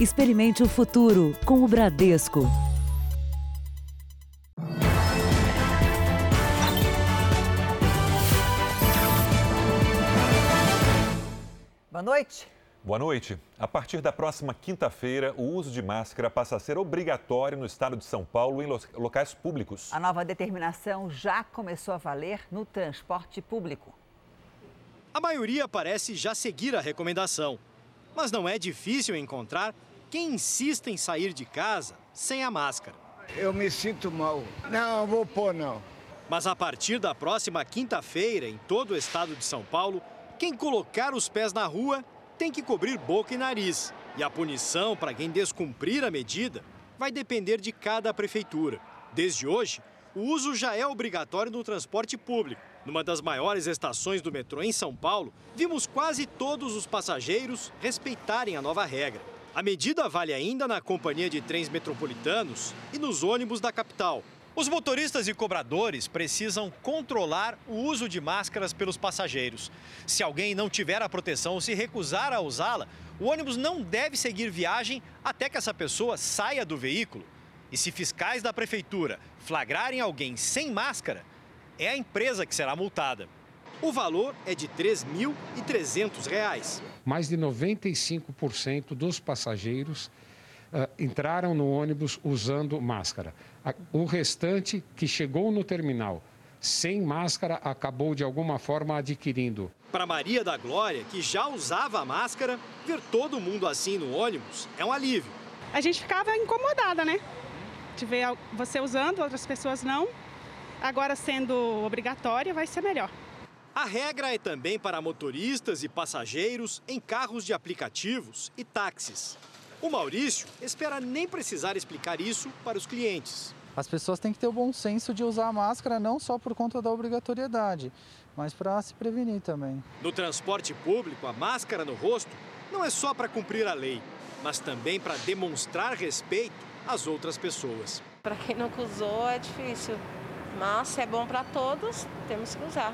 Experimente o futuro com o Bradesco. Boa noite. Boa noite. A partir da próxima quinta-feira, o uso de máscara passa a ser obrigatório no estado de São Paulo em locais públicos. A nova determinação já começou a valer no transporte público. A maioria parece já seguir a recomendação, mas não é difícil encontrar quem insiste em sair de casa sem a máscara. Eu me sinto mal. Não, vou pôr não. Mas a partir da próxima quinta-feira, em todo o estado de São Paulo, quem colocar os pés na rua tem que cobrir boca e nariz. E a punição para quem descumprir a medida vai depender de cada prefeitura. Desde hoje, o uso já é obrigatório no transporte público. Numa das maiores estações do metrô em São Paulo, vimos quase todos os passageiros respeitarem a nova regra. A medida vale ainda na companhia de trens metropolitanos e nos ônibus da capital. Os motoristas e cobradores precisam controlar o uso de máscaras pelos passageiros. Se alguém não tiver a proteção ou se recusar a usá-la, o ônibus não deve seguir viagem até que essa pessoa saia do veículo. E se fiscais da prefeitura flagrarem alguém sem máscara, é a empresa que será multada. O valor é de R$ 3.300. Mais de 95% dos passageiros uh, entraram no ônibus usando máscara. O restante que chegou no terminal sem máscara acabou de alguma forma adquirindo. Para Maria da Glória, que já usava a máscara, ver todo mundo assim no ônibus é um alívio. A gente ficava incomodada, né? De ver você usando, outras pessoas não. Agora, sendo obrigatória, vai ser melhor. A regra é também para motoristas e passageiros em carros de aplicativos e táxis. O Maurício espera nem precisar explicar isso para os clientes. As pessoas têm que ter o bom senso de usar a máscara não só por conta da obrigatoriedade, mas para se prevenir também. No transporte público, a máscara no rosto não é só para cumprir a lei, mas também para demonstrar respeito às outras pessoas. Para quem não usou é difícil, mas é bom para todos, temos que usar.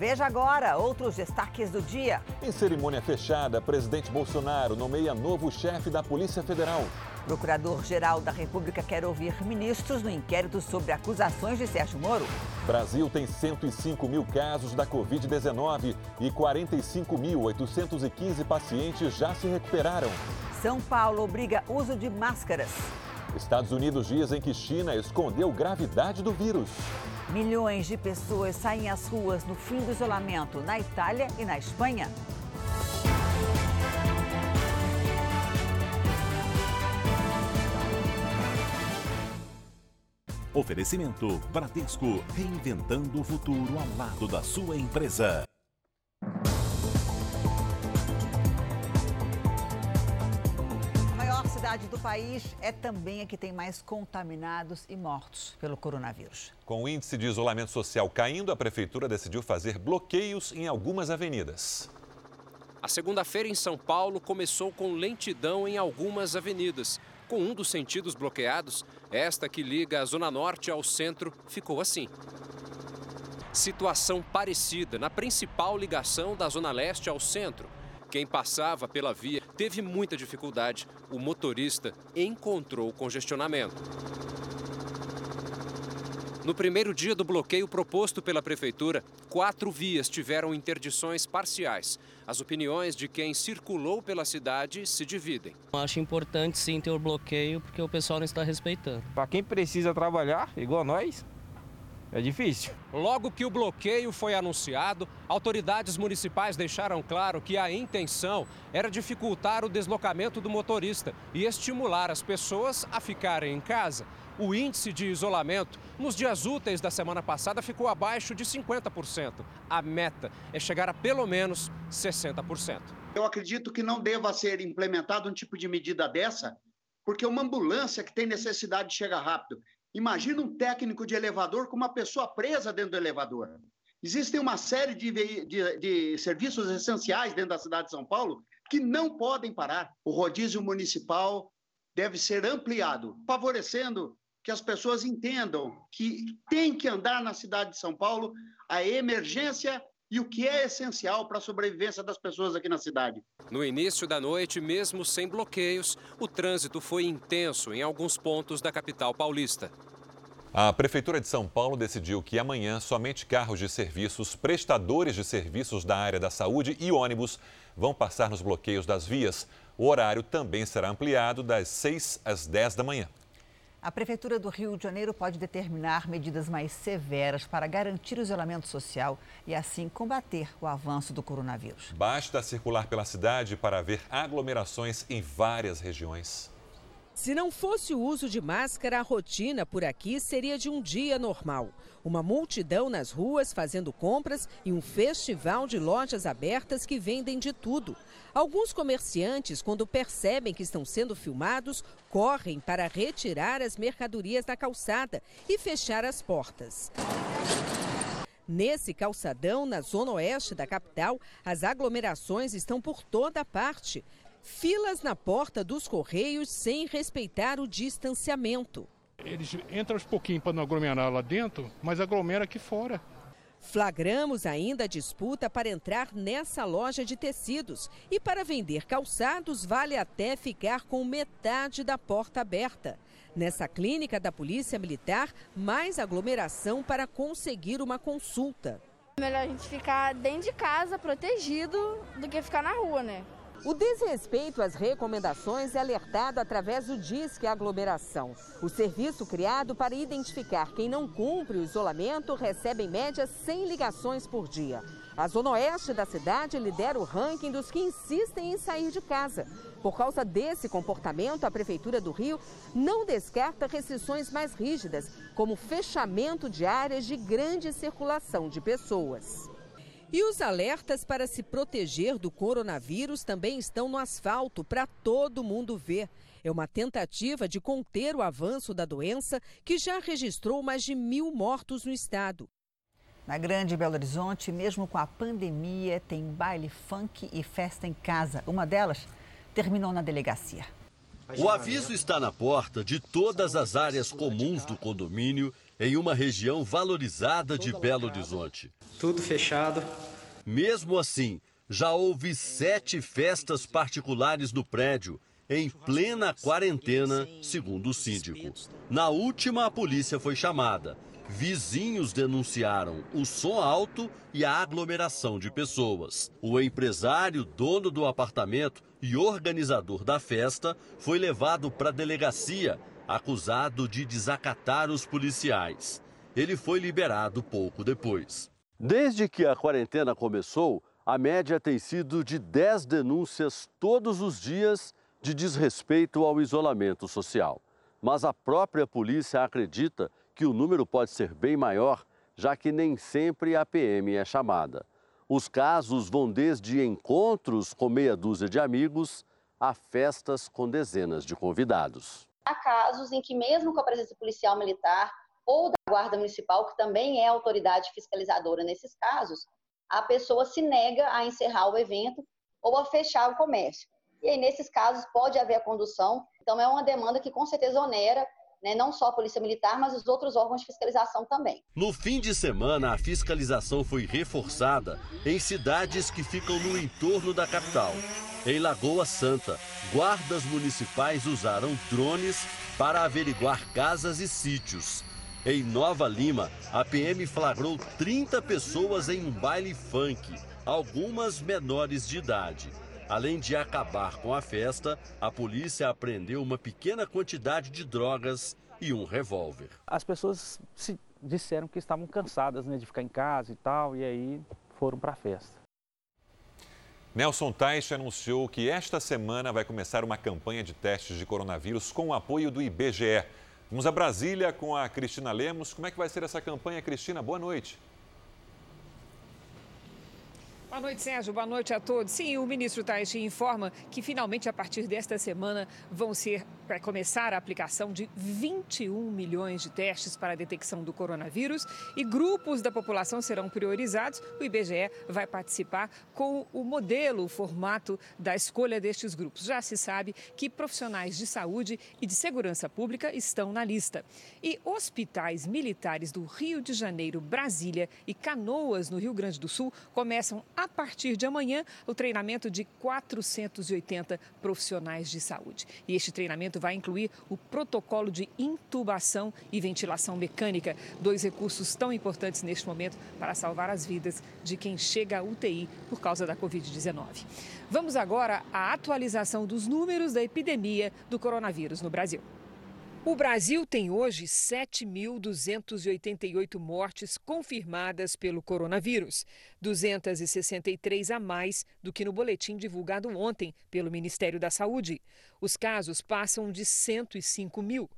Veja agora outros destaques do dia. Em cerimônia fechada, presidente Bolsonaro nomeia novo chefe da Polícia Federal. Procurador-Geral da República quer ouvir ministros no inquérito sobre acusações de Sérgio Moro. Brasil tem 105 mil casos da Covid-19 e 45.815 pacientes já se recuperaram. São Paulo obriga uso de máscaras. Estados Unidos dizem que China escondeu gravidade do vírus. Milhões de pessoas saem às ruas no fim do isolamento na Itália e na Espanha. Oferecimento Bradesco, reinventando o futuro ao lado da sua empresa. Cidade do país é também a que tem mais contaminados e mortos pelo coronavírus. Com o índice de isolamento social caindo, a prefeitura decidiu fazer bloqueios em algumas avenidas. A segunda-feira em São Paulo começou com lentidão em algumas avenidas. Com um dos sentidos bloqueados, esta que liga a Zona Norte ao centro ficou assim. Situação parecida na principal ligação da Zona Leste ao centro. Quem passava pela via teve muita dificuldade. O motorista encontrou congestionamento. No primeiro dia do bloqueio proposto pela Prefeitura, quatro vias tiveram interdições parciais. As opiniões de quem circulou pela cidade se dividem. Acho importante sim ter o bloqueio porque o pessoal não está respeitando. Para quem precisa trabalhar, igual nós, é difícil. Logo que o bloqueio foi anunciado, autoridades municipais deixaram claro que a intenção era dificultar o deslocamento do motorista e estimular as pessoas a ficarem em casa. O índice de isolamento nos dias úteis da semana passada ficou abaixo de 50%. A meta é chegar a pelo menos 60%. Eu acredito que não deva ser implementado um tipo de medida dessa, porque uma ambulância que tem necessidade de chegar rápido Imagina um técnico de elevador com uma pessoa presa dentro do elevador. Existem uma série de, de, de, serviços essenciais dentro da cidade de São Paulo que não podem parar. O rodízio municipal deve ser ampliado, favorecendo que as pessoas entendam que tem que andar na cidade de São Paulo. A emergência e o que é essencial para a sobrevivência das pessoas aqui na cidade. No início da noite, mesmo sem bloqueios, o trânsito foi intenso em alguns pontos da capital paulista. A Prefeitura de São Paulo decidiu que amanhã somente carros de serviços, prestadores de serviços da área da saúde e ônibus vão passar nos bloqueios das vias. O horário também será ampliado das 6 às 10 da manhã. A Prefeitura do Rio de Janeiro pode determinar medidas mais severas para garantir o isolamento social e, assim, combater o avanço do coronavírus. Basta circular pela cidade para haver aglomerações em várias regiões. Se não fosse o uso de máscara, a rotina por aqui seria de um dia normal. Uma multidão nas ruas fazendo compras e um festival de lojas abertas que vendem de tudo. Alguns comerciantes, quando percebem que estão sendo filmados, correm para retirar as mercadorias da calçada e fechar as portas. Nesse calçadão, na zona oeste da capital, as aglomerações estão por toda parte. Filas na porta dos Correios sem respeitar o distanciamento. Eles entram aos pouquinhos para não aglomerar lá dentro, mas aglomera aqui fora. Flagramos ainda a disputa para entrar nessa loja de tecidos. E para vender calçados, vale até ficar com metade da porta aberta. Nessa clínica da Polícia Militar, mais aglomeração para conseguir uma consulta. Melhor a gente ficar dentro de casa, protegido, do que ficar na rua, né? O desrespeito às recomendações é alertado através do Disque Aglomeração. O serviço criado para identificar quem não cumpre o isolamento recebe em média 100 ligações por dia. A zona oeste da cidade lidera o ranking dos que insistem em sair de casa. Por causa desse comportamento, a Prefeitura do Rio não descarta restrições mais rígidas, como fechamento de áreas de grande circulação de pessoas. E os alertas para se proteger do coronavírus também estão no asfalto para todo mundo ver. É uma tentativa de conter o avanço da doença que já registrou mais de mil mortos no estado. Na Grande Belo Horizonte, mesmo com a pandemia, tem baile funk e festa em casa. Uma delas terminou na delegacia. O aviso está na porta de todas as áreas comuns do condomínio em uma região valorizada de Belo Horizonte. Tudo fechado. Mesmo assim, já houve sete festas particulares no prédio, em plena quarentena, segundo o síndico. Na última, a polícia foi chamada. Vizinhos denunciaram o som alto e a aglomeração de pessoas. O empresário, dono do apartamento e organizador da festa, foi levado para a delegacia acusado de desacatar os policiais. Ele foi liberado pouco depois. Desde que a quarentena começou, a média tem sido de 10 denúncias todos os dias de desrespeito ao isolamento social. Mas a própria polícia acredita que o número pode ser bem maior, já que nem sempre a PM é chamada. Os casos vão desde encontros com meia dúzia de amigos a festas com dezenas de convidados. Há casos em que, mesmo com a presença policial militar ou da Guarda Municipal, que também é autoridade fiscalizadora nesses casos, a pessoa se nega a encerrar o evento ou a fechar o comércio. E aí, nesses casos, pode haver a condução. Então, é uma demanda que, com certeza, onera né, não só a Polícia Militar, mas os outros órgãos de fiscalização também. No fim de semana, a fiscalização foi reforçada em cidades que ficam no entorno da capital. Em Lagoa Santa, guardas municipais usaram drones para averiguar casas e sítios. Em Nova Lima, a PM flagrou 30 pessoas em um baile funk, algumas menores de idade. Além de acabar com a festa, a polícia apreendeu uma pequena quantidade de drogas e um revólver. As pessoas se disseram que estavam cansadas né, de ficar em casa e tal, e aí foram para a festa. Nelson Teich anunciou que esta semana vai começar uma campanha de testes de coronavírus com o apoio do IBGE. Vamos a Brasília com a Cristina Lemos. Como é que vai ser essa campanha, Cristina? Boa noite. Boa noite, Sérgio. Boa noite a todos. Sim, o ministro Taishi informa que finalmente a partir desta semana vão ser vai começar a aplicação de 21 milhões de testes para a detecção do coronavírus e grupos da população serão priorizados. O IBGE vai participar com o modelo, o formato da escolha destes grupos. Já se sabe que profissionais de saúde e de segurança pública estão na lista. E hospitais militares do Rio de Janeiro, Brasília e Canoas, no Rio Grande do Sul, começam a partir de amanhã o treinamento de 480 profissionais de saúde. E este treinamento vai incluir o protocolo de intubação e ventilação mecânica, dois recursos tão importantes neste momento para salvar as vidas de quem chega à UTI por causa da Covid-19. Vamos agora à atualização dos números da epidemia do coronavírus no Brasil. O Brasil tem hoje 7.288 mortes confirmadas pelo coronavírus, 263 a mais do que no boletim divulgado ontem pelo Ministério da Saúde. Os casos passam de 105 mil.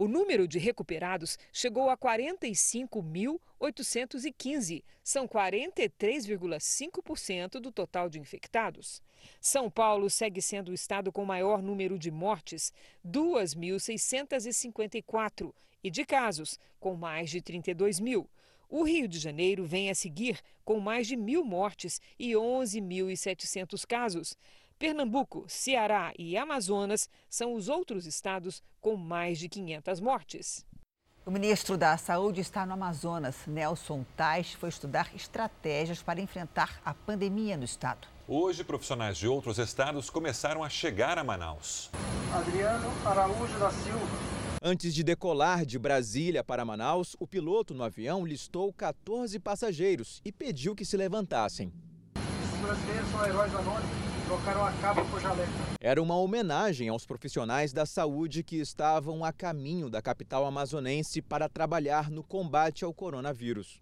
O número de recuperados chegou a 45.815. São 43,5% do total de infectados. São Paulo segue sendo o estado com maior número de mortes, 2.654, e de casos, com mais de 32 mil. O Rio de Janeiro vem a seguir, com mais de mil mortes e 11.700 casos. Pernambuco, Ceará e Amazonas são os outros estados com mais de 500 mortes. O ministro da Saúde está no Amazonas. Nelson Tais foi estudar estratégias para enfrentar a pandemia no estado. Hoje, profissionais de outros estados começaram a chegar a Manaus. Adriano Araújo da Silva. Antes de decolar de Brasília para Manaus, o piloto no avião listou 14 passageiros e pediu que se levantassem. Os brasileiros são heróis anônimos trocaram a capa por jaleco. Era uma homenagem aos profissionais da saúde que estavam a caminho da capital amazonense para trabalhar no combate ao coronavírus.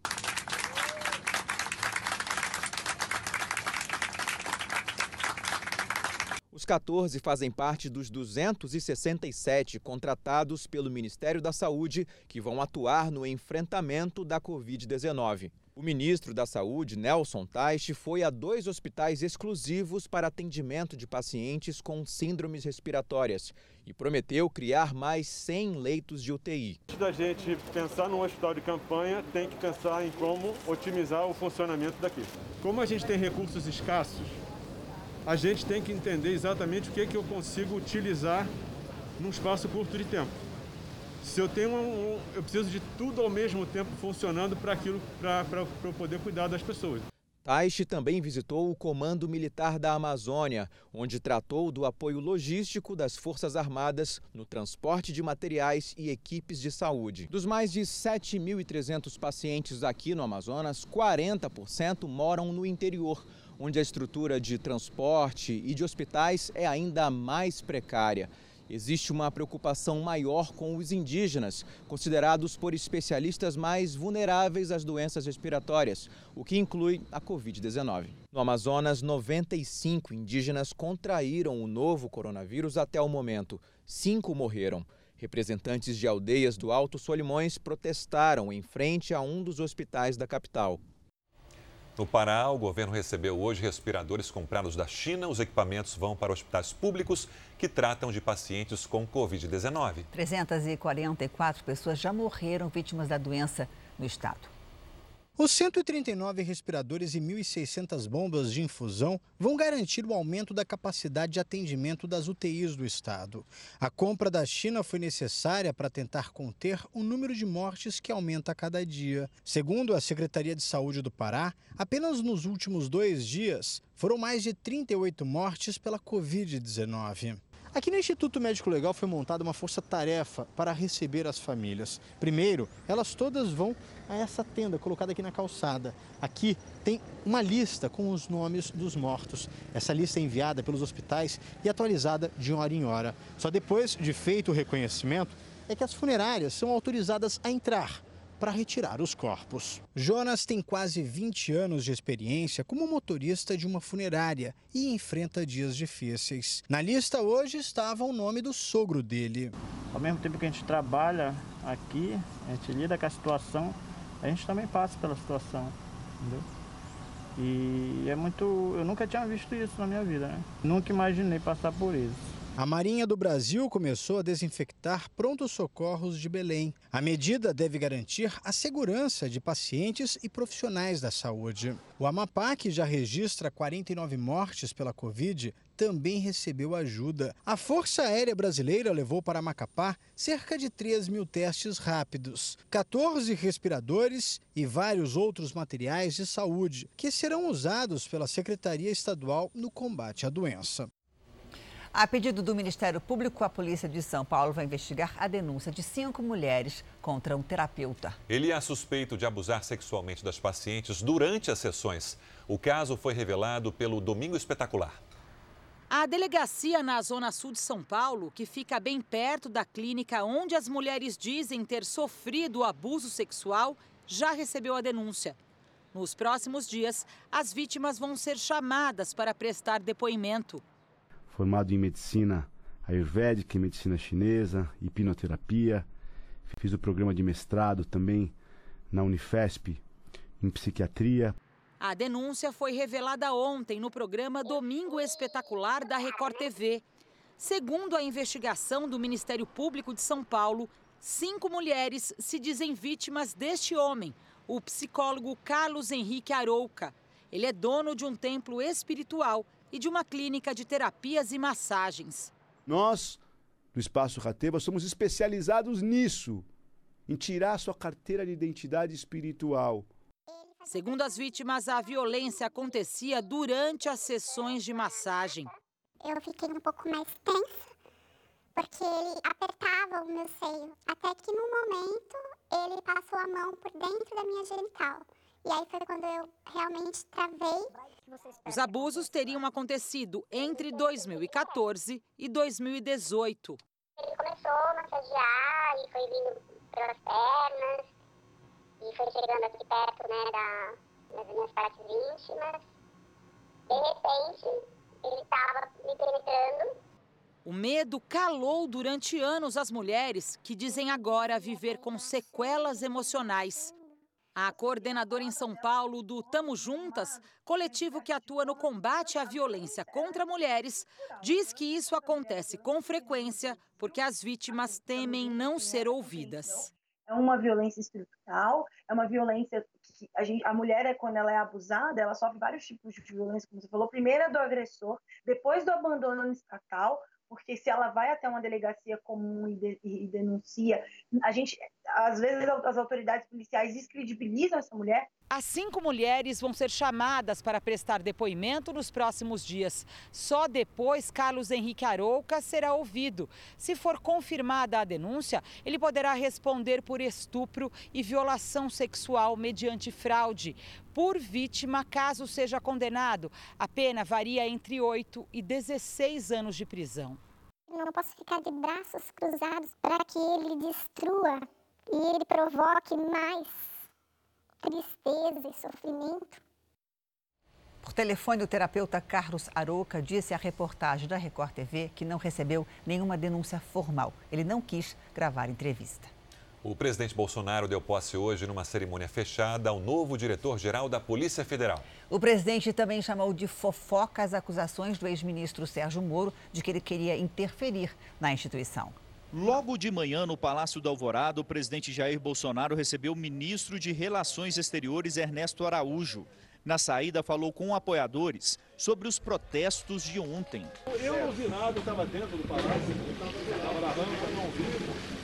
Os 14 fazem parte dos 267 contratados pelo Ministério da Saúde que vão atuar no enfrentamento da Covid-19. O ministro da Saúde, Nelson Teich, foi a dois hospitais exclusivos para atendimento de pacientes com síndromes respiratórias e prometeu criar mais 100 leitos de UTI. Antes da gente pensar num hospital de campanha, tem que pensar em como otimizar o funcionamento daqui. Como a gente tem recursos escassos, a gente tem que entender exatamente o que, é que eu consigo utilizar num espaço curto de tempo. Se eu tenho um, eu preciso de tudo ao mesmo tempo funcionando para aquilo, para eu poder cuidar das pessoas. Taishi também visitou o Comando Militar da Amazônia, onde tratou do apoio logístico das Forças Armadas no transporte de materiais e equipes de saúde. Dos mais de 7.300 pacientes aqui no Amazonas, 40% moram no interior, onde a estrutura de transporte e de hospitais é ainda mais precária. Existe uma preocupação maior com os indígenas, considerados por especialistas mais vulneráveis às doenças respiratórias, o que inclui a Covid-19. No Amazonas, 95 indígenas contraíram o novo coronavírus até o momento. Cinco morreram. Representantes de aldeias do Alto Solimões protestaram em frente a um dos hospitais da capital. No Pará, o governo recebeu hoje respiradores comprados da China. Os equipamentos vão para hospitais públicos que tratam de pacientes com Covid-19. 344 pessoas já morreram vítimas da doença no estado. Os 139 respiradores e 1.600 bombas de infusão vão garantir o aumento da capacidade de atendimento das UTIs do estado. A compra da China foi necessária para tentar conter o número de mortes que aumenta a cada dia. Segundo a Secretaria de Saúde do Pará, apenas nos últimos dois dias foram mais de 38 mortes pela Covid-19. Aqui no Instituto Médico Legal foi montada uma força-tarefa para receber as famílias. Primeiro, elas todas vão a essa tenda colocada aqui na calçada. Aqui tem uma lista com os nomes dos mortos. Essa lista é enviada pelos hospitais e atualizada de hora em hora. Só depois de feito o reconhecimento é que as funerárias são autorizadas a entrar para retirar os corpos. Jonas tem quase 20 anos de experiência como motorista de uma funerária e enfrenta dias difíceis. Na lista hoje estava o nome do sogro dele. Ao mesmo tempo que a gente trabalha aqui, a gente lida com a situação, a gente também passa pela situação, entendeu? E é muito. Eu nunca tinha visto isso na minha vida, né? Nunca imaginei passar por isso. A Marinha do Brasil começou a desinfectar prontos socorros de Belém. A medida deve garantir a segurança de pacientes e profissionais da saúde. O Amapá, que já registra 49 mortes pela Covid, também recebeu ajuda. A Força Aérea Brasileira levou para Macapá cerca de 3 mil testes rápidos, 14 respiradores e vários outros materiais de saúde que serão usados pela Secretaria Estadual no combate à doença. A pedido do Ministério Público, a Polícia de São Paulo vai investigar a denúncia de cinco mulheres contra um terapeuta. Ele é suspeito de abusar sexualmente das pacientes durante as sessões. O caso foi revelado pelo Domingo Espetacular. A delegacia na Zona Sul de São Paulo, que fica bem perto da clínica onde as mulheres dizem ter sofrido abuso sexual, já recebeu a denúncia. Nos próximos dias, as vítimas vão ser chamadas para prestar depoimento. Formado em medicina ayurvédica e medicina chinesa, hipnoterapia. Fiz o programa de mestrado também na Unifesp em psiquiatria. A denúncia foi revelada ontem no programa Domingo Espetacular da Record TV. Segundo a investigação do Ministério Público de São Paulo, cinco mulheres se dizem vítimas deste homem, o psicólogo Carlos Henrique Arouca. Ele é dono de um templo espiritual e de uma clínica de terapias e massagens. Nós, do Espaço Rateba, somos especializados nisso, em tirar sua carteira de identidade espiritual. Segundo as vítimas, a violência acontecia durante as sessões de massagem. Eu fiquei um pouco mais tensa, porque ele apertava o meu seio, até que no momento ele passou a mão por dentro da minha genital. E aí foi quando eu realmente travei. Os abusos teriam acontecido entre 2014 e 2018. Ele começou a massagear e foi vindo pelas pernas e foi chegando aqui perto né, da, das minhas partes íntimas. De repente, ele estava me penetrando. O medo calou durante anos as mulheres que dizem agora viver com sequelas emocionais. A coordenadora em São Paulo do Tamo Juntas, coletivo que atua no combate à violência contra mulheres, diz que isso acontece com frequência porque as vítimas temem não ser ouvidas. É uma violência estrutural, é uma violência que a, gente, a mulher, quando ela é abusada, ela sofre vários tipos de violência, como você falou. Primeiro é do agressor, depois do abandono estatal, porque se ela vai até uma delegacia comum e, de, e, denuncia, a gente, às vezes as autoridades policiais descredibilizam essa mulher. As cinco mulheres vão ser chamadas para prestar depoimento nos próximos dias. Só depois Carlos Henrique Arouca será ouvido. Se for confirmada a denúncia, ele poderá responder por estupro e violação sexual mediante fraude. Por vítima, caso seja condenado, a pena varia entre 8 e 16 anos de prisão. Não posso ficar de braços cruzados para que ele destrua e ele provoque mais tristeza e sofrimento. Por telefone, o terapeuta Carlos Aroca disse à reportagem da Record TV que não recebeu nenhuma denúncia formal. Ele não quis gravar entrevista. O presidente Bolsonaro deu posse hoje numa cerimônia fechada ao novo diretor-geral da Polícia Federal. O presidente também chamou de fofoca as acusações do ex-ministro Sérgio Moro de que ele queria interferir na instituição. Logo de manhã, no Palácio do Alvorada, o presidente Jair Bolsonaro recebeu o ministro de Relações Exteriores, Ernesto Araújo. Na saída, falou com apoiadores sobre os protestos de ontem. Eu não vi nada, eu estava dentro do palácio, eu estava na rampa, não vi.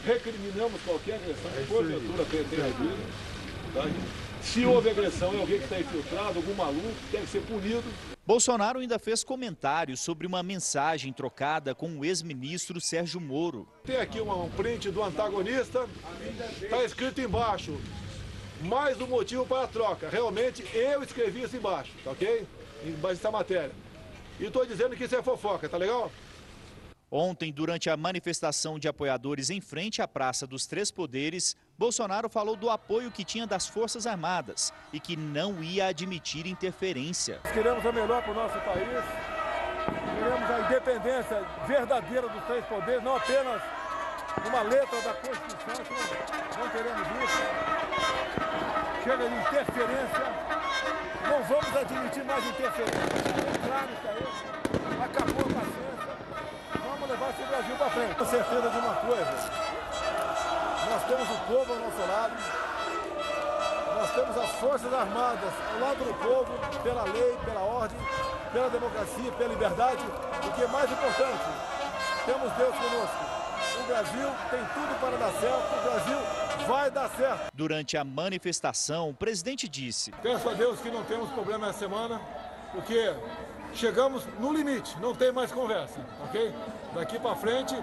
Recriminamos qualquer agressão que porventura tenha havido. Se houve agressão, é alguém que está infiltrado, algum maluco, deve ser punido. Bolsonaro ainda fez comentários sobre uma mensagem trocada com o ex-ministro Sérgio Moro. Tem aqui um print do antagonista, está escrito embaixo, mais um motivo para a troca. Realmente eu escrevi isso embaixo, tá ok? Embaixo dessa matéria. E estou dizendo que isso é fofoca, tá legal? Ontem, durante a manifestação de apoiadores em frente à Praça dos Três Poderes, Bolsonaro falou do apoio que tinha das Forças Armadas e que não ia admitir interferência. Queremos a melhor para o nosso país, queremos a independência verdadeira dos três poderes, não apenas uma letra da Constituição, não queremos isso. Chega de interferência, não vamos admitir mais interferência. É claro isso aí, acabou a paciência, levar esse Brasil para frente. Com certeza de uma coisa, nós temos o povo ao nosso lado, nós temos as Forças Armadas ao lado do povo, pela lei, pela ordem, pela democracia, pela liberdade. O que é mais importante, temos Deus conosco. O Brasil tem tudo para dar certo, o Brasil vai dar certo. Durante a manifestação, o presidente disse: Peço a Deus que não temos problema essa semana, porque chegamos no limite, não tem mais conversa, ok? Daqui para frente,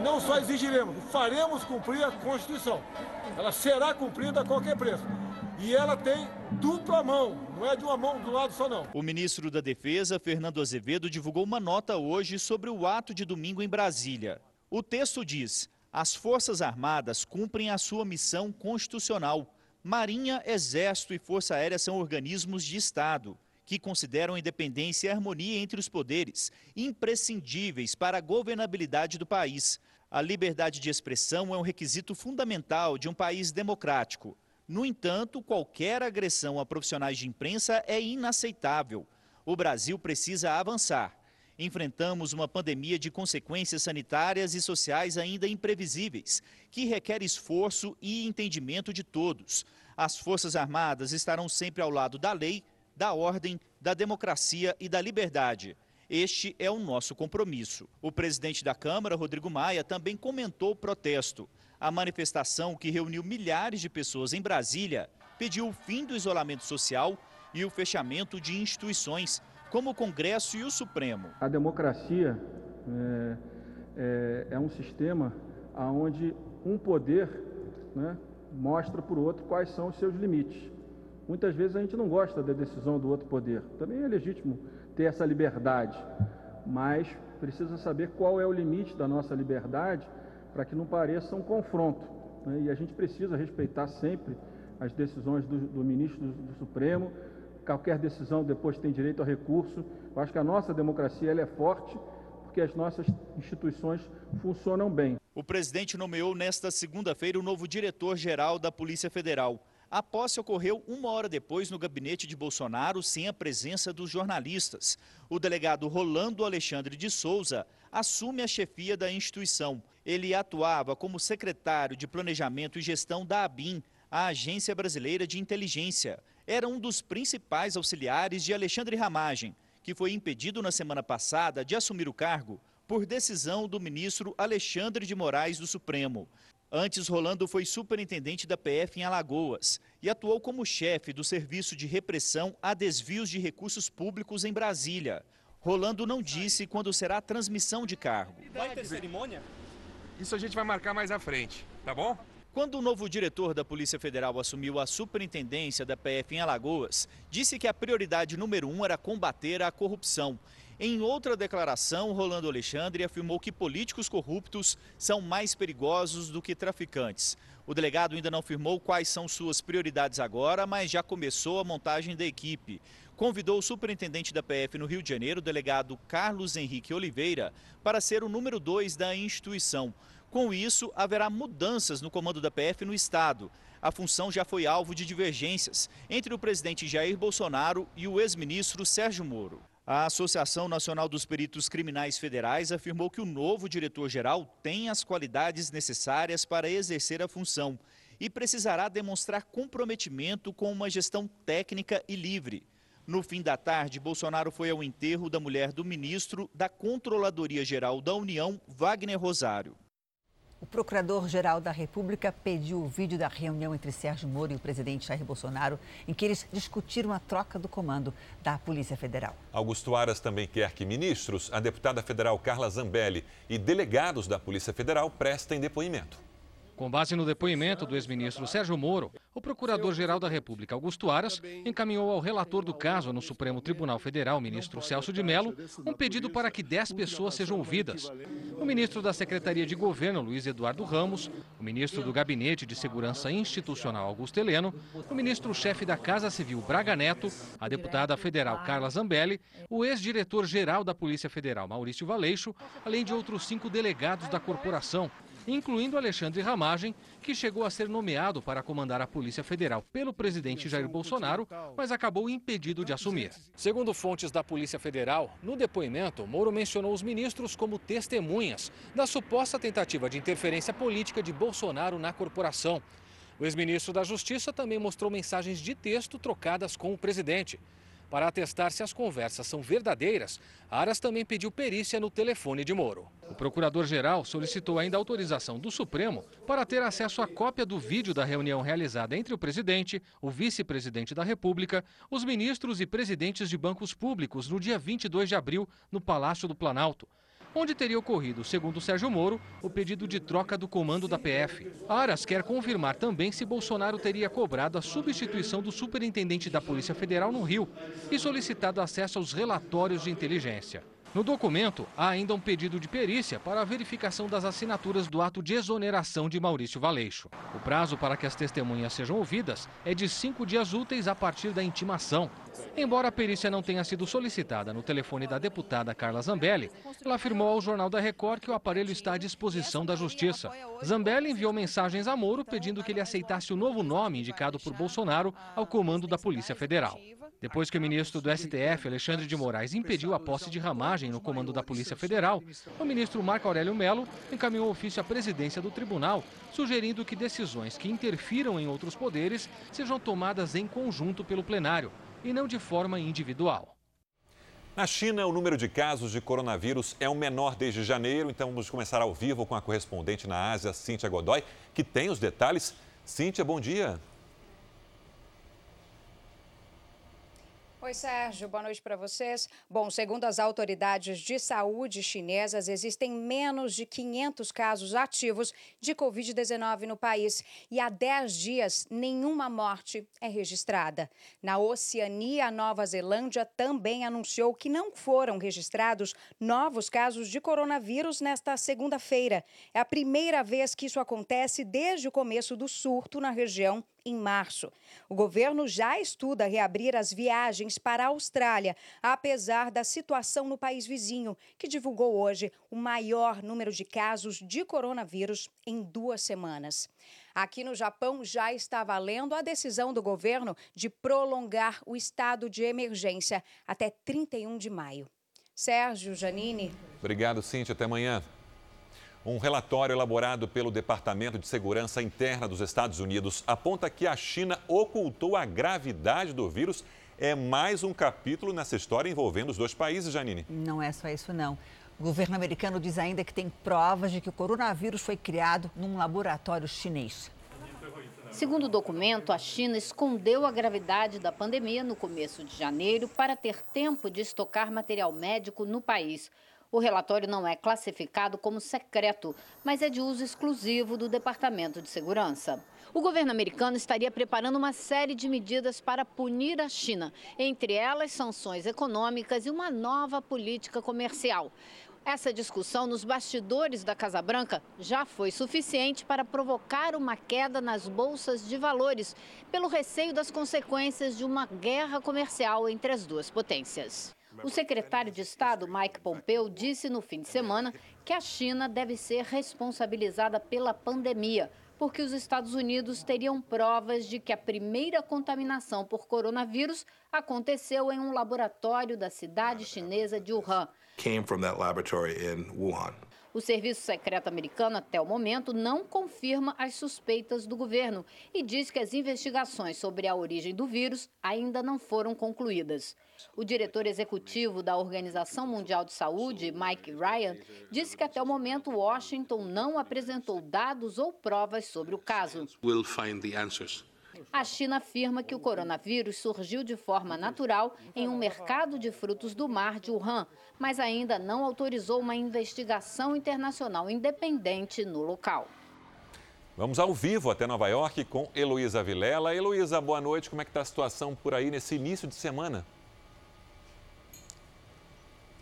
não só exigiremos, faremos cumprir a Constituição. Ela será cumprida a qualquer preço. E ela tem dupla mão, não é de uma mão do lado só não. O ministro da Defesa, Fernando Azevedo, divulgou uma nota hoje sobre o ato de domingo em Brasília. O texto diz: as Forças Armadas cumprem a sua missão constitucional. Marinha, Exército e Força Aérea são organismos de Estado que consideram a independência e a harmonia entre os poderes imprescindíveis para a governabilidade do país. A liberdade de expressão é um requisito fundamental de um país democrático. No entanto, qualquer agressão a profissionais de imprensa é inaceitável. O Brasil precisa avançar. Enfrentamos uma pandemia de consequências sanitárias e sociais ainda imprevisíveis, que requer esforço e entendimento de todos. As Forças Armadas estarão sempre ao lado da lei da ordem, da democracia e da liberdade. Este é o nosso compromisso. O presidente da Câmara, Rodrigo Maia, também comentou o protesto. A manifestação, que reuniu milhares de pessoas em Brasília, pediu o fim do isolamento social e o fechamento de instituições, como o Congresso e o Supremo. A democracia é, é, é um sistema onde um poder né, mostra para o outro quais são os seus limites. Muitas vezes a gente não gosta da decisão do outro poder. Também é legítimo ter essa liberdade, mas precisa saber qual é o limite da nossa liberdade para que não pareça um confronto. Né? E a gente precisa respeitar sempre as decisões do, do ministro do, do, Supremo. Qualquer decisão depois tem direito a recurso. Eu acho que a nossa democracia ela é forte porque as nossas instituições funcionam bem. O presidente nomeou nesta segunda-feira o novo diretor-geral da Polícia Federal. A posse ocorreu uma hora depois no gabinete de Bolsonaro, sem a presença dos jornalistas. O delegado Rolando Alexandre de Souza assume a chefia da instituição. Ele atuava como secretário de Planejamento e Gestão da ABIN, a Agência Brasileira de Inteligência. Era um dos principais auxiliares de Alexandre Ramagem, que foi impedido na semana passada de assumir o cargo por decisão do ministro Alexandre de Moraes do Supremo. Antes, Rolando foi superintendente da PF em Alagoas e atuou como chefe do Serviço de Repressão a Desvios de Recursos Públicos em Brasília. Rolando não disse quando será a transmissão de cargo. Vai ter cerimônia? Isso a gente vai marcar mais à frente, tá bom? Quando o novo diretor da Polícia Federal assumiu a superintendência da PF em Alagoas, disse que a prioridade número um era combater a corrupção em outra declaração, Rolando Alexandre afirmou que políticos corruptos são mais perigosos do que traficantes. O delegado ainda não afirmou quais são suas prioridades agora, mas já começou a montagem da equipe. Convidou o superintendente da PF no Rio de Janeiro, o delegado Carlos Henrique Oliveira, para ser o número dois da instituição. Com isso, haverá mudanças no comando da PF no Estado. A função já foi alvo de divergências entre o presidente Jair Bolsonaro e o ex-ministro Sérgio Moro. A Associação Nacional dos Peritos Criminais Federais afirmou que o novo diretor-geral tem as qualidades necessárias para exercer a função e precisará demonstrar comprometimento com uma gestão técnica e livre. No fim da tarde, Bolsonaro foi ao enterro da mulher do ministro da Controladoria Geral da União, Wagner Rosário. O Procurador-Geral da República pediu o vídeo da reunião entre Sérgio Moro e o presidente Jair Bolsonaro, em que eles discutiram a troca do comando da Polícia Federal. Augusto Aras também quer que ministros, a deputada federal Carla Zambelli e delegados da Polícia Federal prestem depoimento. Com base no depoimento do ex-ministro Sérgio Moro, o Procurador-Geral da República, Augusto Aras, encaminhou ao relator do caso no Supremo Tribunal Federal, ministro Celso de Mello, um pedido para que 10 pessoas sejam ouvidas. O ministro da Secretaria de Governo, Luiz Eduardo Ramos, o ministro do Gabinete de Segurança Institucional, Augusto Heleno, o ministro-chefe da Casa Civil, Braga Neto, a deputada federal Carla Zambelli, o ex-diretor-geral da Polícia Federal, Maurício Valeixo, além de outros cinco delegados da corporação. Incluindo Alexandre Ramagem, que chegou a ser nomeado para comandar a Polícia Federal pelo presidente Jair Bolsonaro, mas acabou impedido de assumir. Segundo fontes da Polícia Federal, no depoimento, Moro mencionou os ministros como testemunhas da suposta tentativa de interferência política de Bolsonaro na corporação. O ex-ministro da Justiça também mostrou mensagens de texto trocadas com o presidente. Para atestar se as conversas são verdadeiras, Aras também pediu perícia no telefone de Moro. O procurador-geral solicitou ainda autorização do Supremo para ter acesso à cópia do vídeo da reunião realizada entre o presidente, o vice-presidente da República, os ministros e presidentes de bancos públicos no dia 22 de abril, no Palácio do Planalto onde teria ocorrido, segundo Sérgio Moro, o pedido de troca do comando da PF. Aras quer confirmar também se Bolsonaro teria cobrado a substituição do superintendente da Polícia Federal no Rio e solicitado acesso aos relatórios de inteligência. No documento, há ainda um pedido de perícia para a verificação das assinaturas do ato de exoneração de Maurício Valeixo. O prazo para que as testemunhas sejam ouvidas é de cinco dias úteis a partir da intimação. Embora a perícia não tenha sido solicitada no telefone da deputada Carla Zambelli, ela afirmou ao Jornal da Record que o aparelho está à disposição da Justiça. Zambelli enviou mensagens a Moro pedindo que ele aceitasse o novo nome indicado por Bolsonaro ao comando da Polícia Federal. Depois que o ministro do STF, Alexandre de Moraes, impediu a posse de ramagem no comando da Polícia Federal, o ministro Marco Aurélio Melo encaminhou ofício à presidência do tribunal, sugerindo que decisões que interfiram em outros poderes sejam tomadas em conjunto pelo plenário e não de forma individual. Na China, o número de casos de coronavírus é o menor desde janeiro, então vamos começar ao vivo com a correspondente na Ásia, Cíntia Godoy, que tem os detalhes. Cíntia, bom dia. Oi, Sérgio, boa noite para vocês. Bom, segundo as autoridades de saúde chinesas, existem menos de 500 casos ativos de Covid-19 no país e há 10 dias nenhuma morte é registrada. Na Oceania, a Nova Zelândia também anunciou que não foram registrados novos casos de coronavírus nesta segunda-feira. É a primeira vez que isso acontece desde o começo do surto na região em março. O governo já estuda reabrir as viagens para a Austrália, apesar da situação no país vizinho, que divulgou hoje o maior número de casos de coronavírus em duas semanas. Aqui no Japão já está valendo a decisão do governo de prolongar o estado de emergência até 31 de maio. Sérgio Janine. Obrigado, Cintia. Até amanhã. Um relatório elaborado pelo Departamento de Segurança Interna dos Estados Unidos aponta que a China ocultou a gravidade do vírus. É mais um capítulo nessa história envolvendo os dois países, Janine. Não é só isso, não. O governo americano diz ainda que tem provas de que o coronavírus foi criado num laboratório chinês. Segundo o documento, a China escondeu a gravidade da pandemia no começo de janeiro para ter tempo de estocar material médico no país. O relatório não é classificado como secreto, mas é de uso exclusivo do Departamento de Segurança. O governo americano estaria preparando uma série de medidas para punir a China, entre elas sanções econômicas e uma nova política comercial. Essa discussão nos bastidores da Casa Branca já foi suficiente para provocar uma queda nas bolsas de valores, pelo receio das consequências de uma guerra comercial entre as duas potências. O secretário de Estado, Mike Pompeo, disse no fim de semana que a China deve ser responsabilizada pela pandemia, porque os Estados Unidos teriam provas de que a primeira contaminação por coronavírus aconteceu em um laboratório da cidade chinesa de Wuhan. Came from that laboratory in Wuhan. O Serviço Secreto americano, até o momento, não confirma as suspeitas do governo e diz que as investigações sobre a origem do vírus ainda não foram concluídas. O diretor executivo da Organização Mundial de Saúde, Mike Ryan, disse que até o momento Washington não apresentou dados ou provas sobre o caso. We'll. A China afirma que o coronavírus surgiu de forma natural em um mercado de frutos do mar de Wuhan, mas ainda não autorizou uma investigação internacional independente no local. Vamos ao vivo até Nova York com Heloísa Vilela. Heloísa, boa noite. Como é que está a situação por aí nesse início de semana?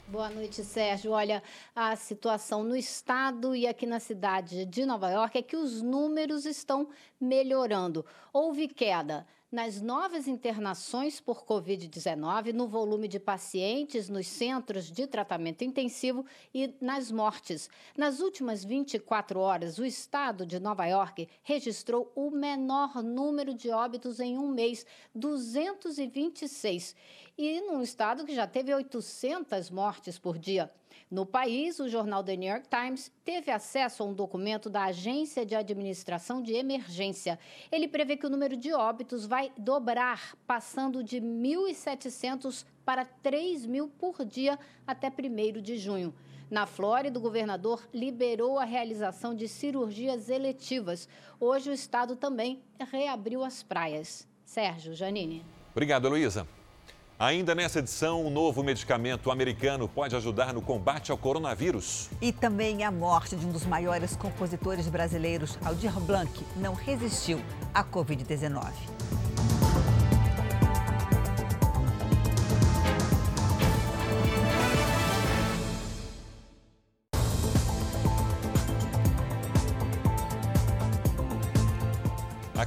Boa noite, Sérgio. Olha, a situação no estado e aqui na cidade de Nova York é que os números estão melhorando. Houve queda nas novas internações por Covid-19, no volume de pacientes nos centros de tratamento intensivo e nas mortes. Nas últimas 24 horas, o estado de Nova York registrou o menor número de óbitos em um mês, 226, e num estado que já teve 800 mortes por dia. No país, o jornal The New York Times teve acesso a um documento da Agência de Administração de Emergência. Ele prevê que o número de óbitos vai dobrar, passando de 1.700 para 3 mil por dia até 1 de junho. Na Flórida, o governador liberou a realização de cirurgias eletivas. Hoje, o estado também reabriu as praias. Sérgio Janine. Obrigado, Luísa. Ainda nessa edição, um novo medicamento americano pode ajudar no combate ao coronavírus. E também a morte de um dos maiores compositores brasileiros, Aldir Blanc, não resistiu à Covid-19.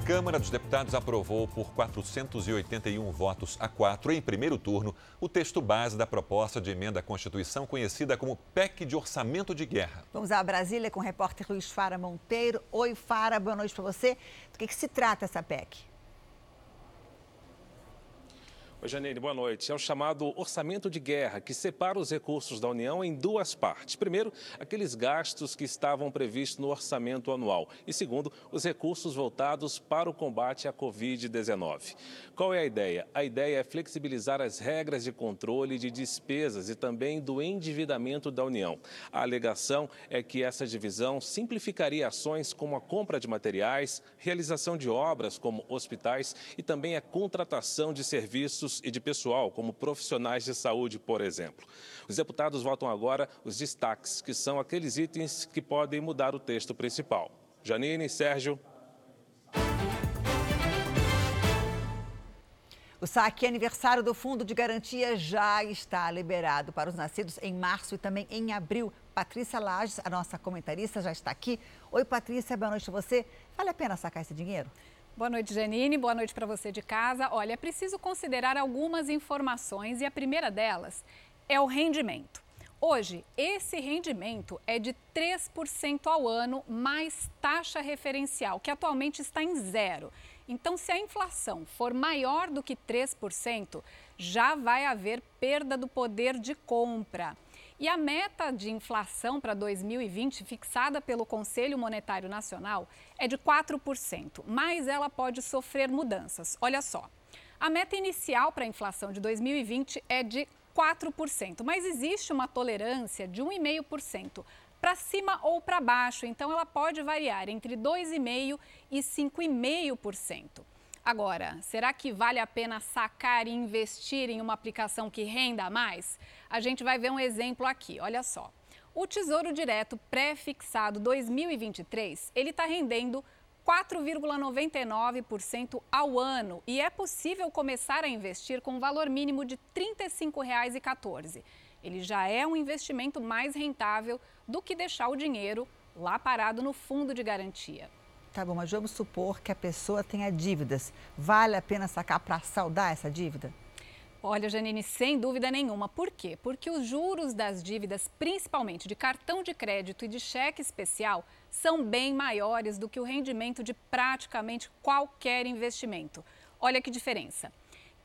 Câmara dos Deputados aprovou por 481 votos a 4 em primeiro turno o texto base da proposta de emenda à Constituição conhecida como PEC de Orçamento de Guerra. Vamos a Brasília com o repórter Luiz Fara Monteiro. Oi, Fara, boa noite para você. Do que, que se trata essa PEC? Oi, Janine, boa noite. É o chamado orçamento de guerra, que separa os recursos da União em duas partes. Primeiro, aqueles gastos que estavam previstos no orçamento anual. E segundo, os recursos voltados para o combate à Covid-19. Qual é a ideia? A ideia é flexibilizar as regras de controle de despesas e também do endividamento da União. A alegação é que essa divisão simplificaria ações como a compra de materiais, realização de obras como hospitais e também a contratação de serviços e de pessoal, como profissionais de saúde, por exemplo. Os deputados votam agora os destaques, que são aqueles itens que podem mudar o texto principal. Janine, Sérgio. O saque aniversário do Fundo de Garantia já está liberado para os nascidos em março e também em abril. Patrícia Lages, a nossa comentarista, já está aqui. Oi, Patrícia, boa noite a você. Vale a pena sacar esse dinheiro? Boa noite, Janine. Boa noite para você de casa. Olha, é preciso considerar algumas informações e a primeira delas é o rendimento. Hoje, esse rendimento é de 3% ao ano mais taxa referencial, que atualmente está em zero. Então, se a inflação for maior do que 3%, já vai haver perda do poder de compra. E a meta de inflação para 2020, fixada pelo Conselho Monetário Nacional, é de 4%, mas ela pode sofrer mudanças. Olha só, a meta inicial para a inflação de 2020 é de 4%, mas existe uma tolerância de 1,5% para cima ou para baixo, então ela pode variar entre 2,5% e 5,5%. Agora, será que vale a pena sacar e investir em uma aplicação que renda mais? A gente vai ver um exemplo aqui, olha só. O Tesouro Direto pré-fixado 2023, ele está rendendo 4,99% ao ano e é possível começar a investir com um valor mínimo de R$ 35,14. Ele já é um investimento mais rentável do que deixar o dinheiro lá parado no fundo de garantia. Tá bom, mas vamos supor que a pessoa tenha dívidas. Vale a pena sacar para saldar essa dívida? Olha, Janine, sem dúvida nenhuma. Por quê? Porque os juros das dívidas, principalmente de cartão de crédito e de cheque especial, são bem maiores do que o rendimento de praticamente qualquer investimento. Olha que diferença.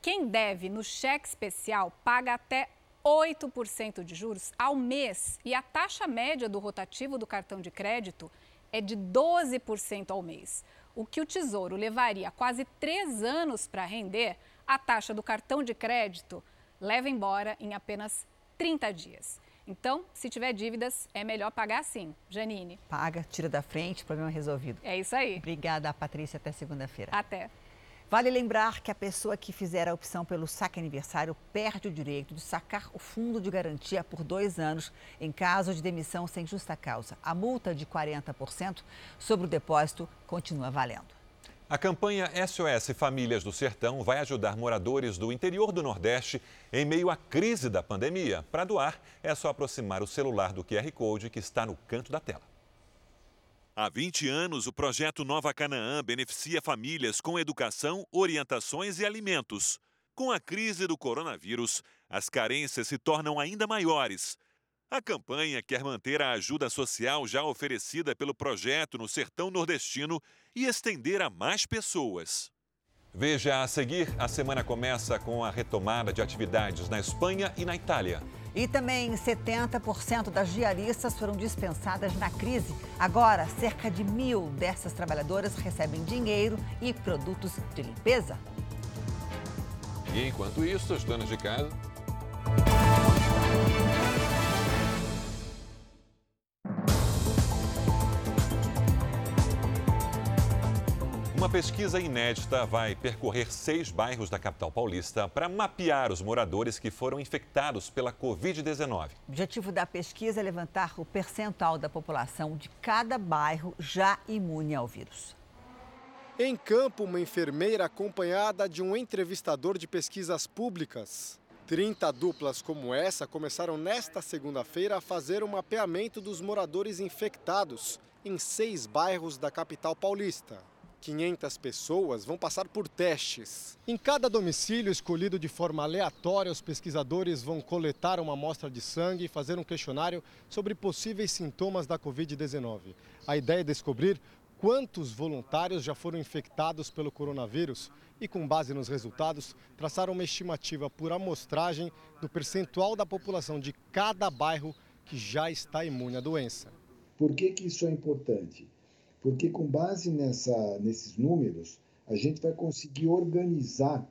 Quem deve no cheque especial paga até 8% de juros ao mês e a taxa média do rotativo do cartão de crédito é de 12% ao mês. O que o Tesouro levaria quase três anos para render, a taxa do cartão de crédito leva embora em apenas 30 dias. Então, se tiver dívidas, é melhor pagar sim. Janine. Paga, tira da frente, problema resolvido. É isso aí. Obrigada, Patrícia. Até segunda-feira. Até. Vale lembrar que a pessoa que fizer a opção pelo saque aniversário perde o direito de sacar o fundo de garantia por dois anos em caso de demissão sem justa causa. A multa de 40% sobre o depósito continua valendo. A campanha SOS Famílias do Sertão vai ajudar moradores do interior do Nordeste em meio à crise da pandemia. Para doar, é só aproximar o celular do QR Code que está no canto da tela. Há 20 anos, o projeto Nova Canaã beneficia famílias com educação, orientações e alimentos. Com a crise do coronavírus, as carências se tornam ainda maiores. A campanha quer manter a ajuda social já oferecida pelo projeto no sertão nordestino e estender a mais pessoas. Veja a seguir: a semana começa com a retomada de atividades na Espanha e na Itália. E também 70% das diaristas foram dispensadas na crise. Agora, cerca de mil dessas trabalhadoras recebem dinheiro e produtos de limpeza. E enquanto isso, os donos de casa. Uma pesquisa inédita vai percorrer seis bairros da capital paulista para mapear os moradores que foram infectados pela Covid-19. O objetivo da pesquisa é levantar o percentual da população de cada bairro já imune ao vírus. Em campo, uma enfermeira acompanhada de um entrevistador de pesquisas públicas. 30 duplas como essa começaram nesta segunda-feira a fazer o um mapeamento dos moradores infectados em seis bairros da capital paulista. 500 pessoas vão passar por testes. Em cada domicílio escolhido de forma aleatória, os pesquisadores vão coletar uma amostra de sangue e fazer um questionário sobre possíveis sintomas da Covid-19. A ideia é descobrir quantos voluntários já foram infectados pelo coronavírus e, com base nos resultados, traçar uma estimativa por amostragem do percentual da população de cada bairro que já está imune à doença. Por que, que isso é importante? Porque, com base nessa, nesses números, a gente vai conseguir organizar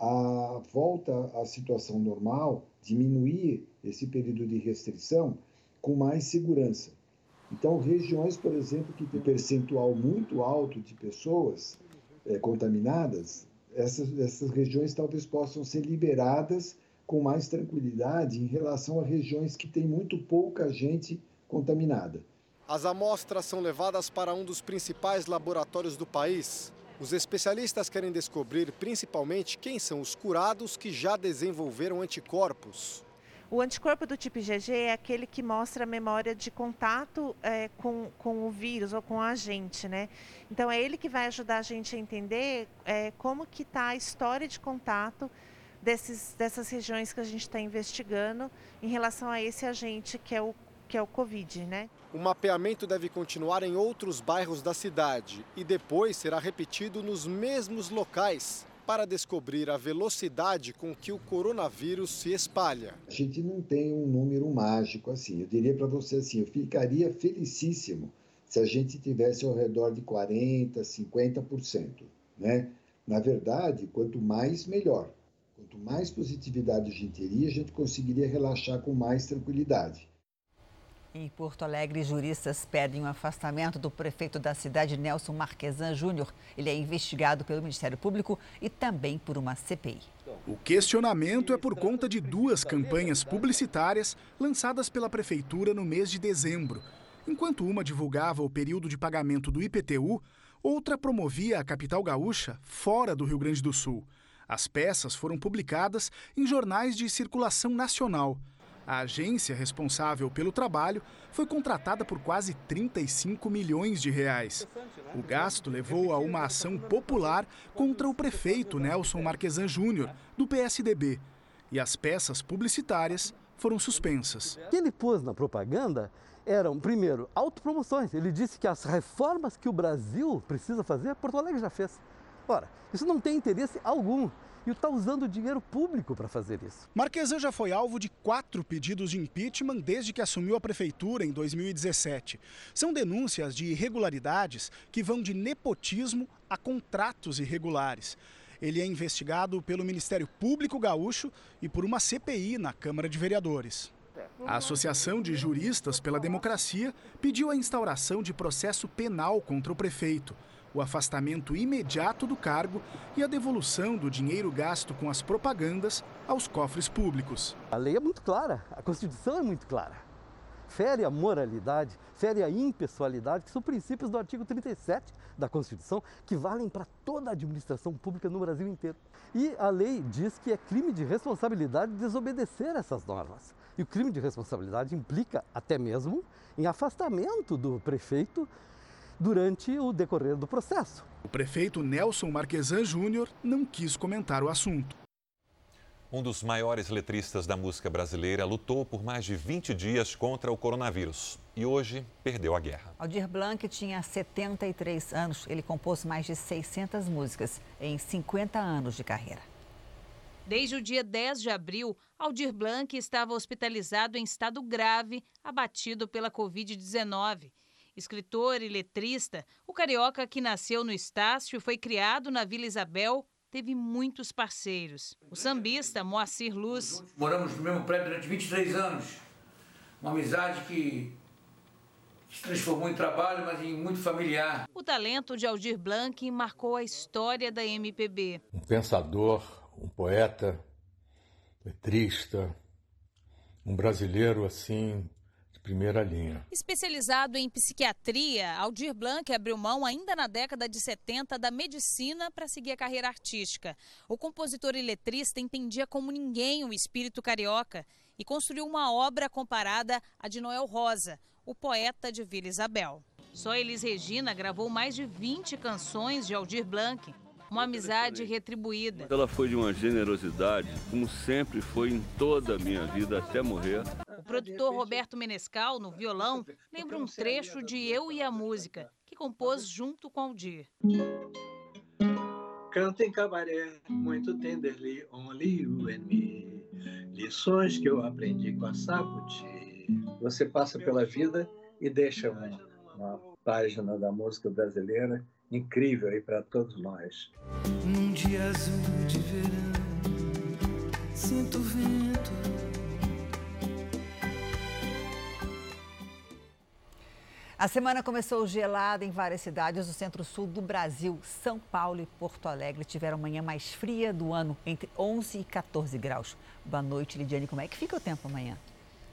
a volta à situação normal, diminuir esse período de restrição com mais segurança. Então, regiões, por exemplo, que tem percentual muito alto de pessoas é, contaminadas, essas, essas regiões talvez possam ser liberadas com mais tranquilidade em relação a regiões que têm muito pouca gente contaminada. As amostras são levadas para um dos principais laboratórios do país. Os especialistas querem descobrir principalmente quem são os curados que já desenvolveram anticorpos. O anticorpo do tipo IgG é aquele que mostra a memória de contato é, com, com o vírus ou com a agente, né? Então é ele que vai ajudar a gente a entender é, como que está a história de contato desses, dessas regiões que a gente está investigando em relação a esse agente que é o que é o Covid, né? O mapeamento deve continuar em outros bairros da cidade e depois será repetido nos mesmos locais para descobrir a velocidade com que o coronavírus se espalha. A gente não tem um número mágico assim. Eu diria para você assim, eu ficaria felicíssimo se a gente tivesse ao redor de 40, 50%, né? Na verdade, quanto mais melhor. Quanto mais positividade a gente teria, a gente conseguiria relaxar com mais tranquilidade. Em Porto Alegre, juristas pedem um afastamento do prefeito da cidade, Nelson Marquesan Júnior. Ele é investigado pelo Ministério Público e também por uma CPI. O questionamento é por conta de duas campanhas publicitárias lançadas pela prefeitura no mês de dezembro. Enquanto uma divulgava o período de pagamento do IPTU, outra promovia a capital gaúcha fora do Rio Grande do Sul. As peças foram publicadas em jornais de circulação nacional. A agência responsável pelo trabalho foi contratada por quase 35 milhões de reais. O gasto levou a uma ação popular contra o prefeito Nelson Marquesan Júnior, do PSDB. E as peças publicitárias foram suspensas. O que ele pôs na propaganda eram, primeiro, autopromoções. Ele disse que as reformas que o Brasil precisa fazer, Porto Alegre já fez. Ora, isso não tem interesse algum e está usando dinheiro público para fazer isso. Marquesan já foi alvo de quatro pedidos de impeachment desde que assumiu a prefeitura em 2017. São denúncias de irregularidades que vão de nepotismo a contratos irregulares. Ele é investigado pelo Ministério Público Gaúcho e por uma CPI na Câmara de Vereadores. A Associação de Juristas pela Democracia pediu a instauração de processo penal contra o prefeito o afastamento imediato do cargo e a devolução do dinheiro gasto com as propagandas aos cofres públicos. A lei é muito clara, a Constituição é muito clara. Fere a moralidade, fere a impessoalidade, que são princípios do artigo 37 da Constituição, que valem para toda a administração pública no Brasil inteiro. E a lei diz que é crime de responsabilidade desobedecer essas normas. E o crime de responsabilidade implica até mesmo em afastamento do prefeito durante o decorrer do processo. O prefeito Nelson Marquesan Júnior não quis comentar o assunto. Um dos maiores letristas da música brasileira lutou por mais de 20 dias contra o coronavírus e hoje perdeu a guerra. Aldir Blanc tinha 73 anos. Ele compôs mais de 600 músicas em 50 anos de carreira. Desde o dia 10 de abril, Aldir Blanc estava hospitalizado em estado grave, abatido pela Covid-19. Escritor e letrista, o carioca que nasceu no Estácio foi criado na Vila Isabel teve muitos parceiros. O sambista Moacir Luz. Moramos no mesmo prédio durante 23 anos. Uma amizade que se transformou em trabalho, mas em muito familiar. O talento de Aldir Blanc marcou a história da MPB. Um pensador, um poeta, letrista, um brasileiro assim primeira linha. Especializado em psiquiatria, Aldir Blanc abriu mão ainda na década de 70 da medicina para seguir a carreira artística. O compositor e letrista entendia como ninguém o espírito carioca e construiu uma obra comparada à de Noel Rosa, o poeta de Vila Isabel. Só Elis Regina gravou mais de 20 canções de Aldir Blanc uma amizade retribuída. Ela foi de uma generosidade, como sempre foi em toda a minha vida até morrer. O produtor Roberto Menescal, no violão, lembra um trecho de Eu e a Música, que compôs junto com Aldir. Canto em cabaré, muito tenderly, only you and me. Lições que eu aprendi com a Saputi. Você passa pela vida e deixa uma, uma página da música brasileira incrível aí para todos nós. Num dia azul de verão, sinto vento. A semana começou gelada em várias cidades do centro-sul do Brasil. São Paulo e Porto Alegre tiveram manhã mais fria do ano, entre 11 e 14 graus. Boa noite, Lidiane. Como é que fica o tempo amanhã?